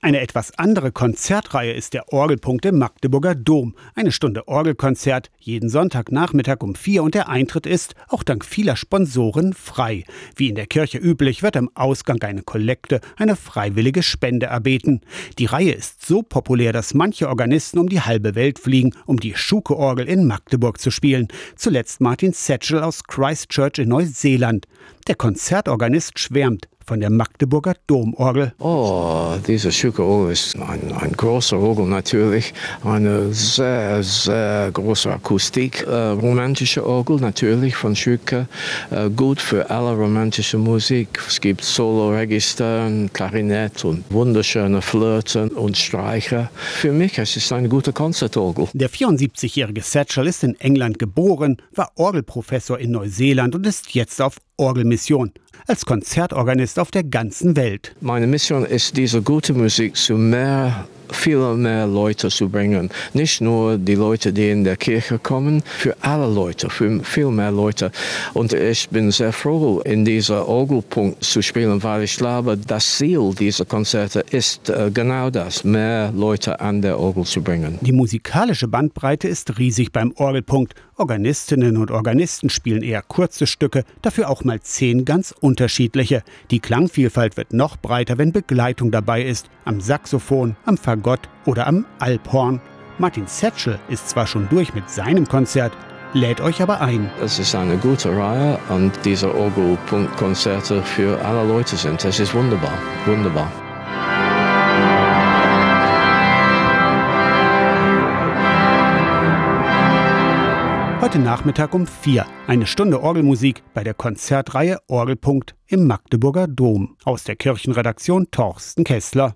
Eine etwas andere Konzertreihe ist der Orgelpunkt im Magdeburger Dom. Eine Stunde Orgelkonzert, jeden Sonntagnachmittag um vier und der Eintritt ist, auch dank vieler Sponsoren, frei. Wie in der Kirche üblich, wird am Ausgang eine Kollekte, eine freiwillige Spende erbeten. Die Reihe ist so populär, dass manche Organisten um die halbe Welt fliegen, um die Schuke-Orgel in Magdeburg zu spielen. Zuletzt Martin Satchel aus Christchurch in Neuseeland. Der Konzertorganist schwärmt von der Magdeburger Domorgel. Oh, diese Schuke-Orgel ist ein, ein großer Orgel natürlich, eine sehr, sehr große Akustik, äh, romantische Orgel natürlich von Schuke, äh, gut für alle romantische Musik. Es gibt Solo-Register, Klarinett und wunderschöne Flirten und Streicher. Für mich es ist eine gute Konzertorgel. Der 74-jährige Satchel ist in England geboren, war Orgelprofessor in Neuseeland und ist jetzt auf Orgelmission als Konzertorganist auf der ganzen Welt. Meine Mission ist, diese gute Musik zu mehr viel mehr Leute zu bringen. Nicht nur die Leute, die in der Kirche kommen, für alle Leute, für viel mehr Leute. Und ich bin sehr froh, in dieser Orgelpunkt zu spielen, weil ich glaube, das Ziel dieser Konzerte ist äh, genau das, mehr Leute an der Orgel zu bringen. Die musikalische Bandbreite ist riesig beim Orgelpunkt. Organistinnen und Organisten spielen eher kurze Stücke, dafür auch mal zehn ganz unterschiedliche. Die Klangvielfalt wird noch breiter, wenn Begleitung dabei ist, am Saxophon, am Fagott oder am Alphorn. Martin Setchel ist zwar schon durch mit seinem Konzert, lädt euch aber ein. Es ist eine gute Reihe und diese Orgelpunktkonzerte für alle Leute sind. Es ist wunderbar, wunderbar. Heute Nachmittag um vier eine Stunde Orgelmusik bei der Konzertreihe Orgelpunkt im Magdeburger Dom. Aus der Kirchenredaktion Torsten Kessler.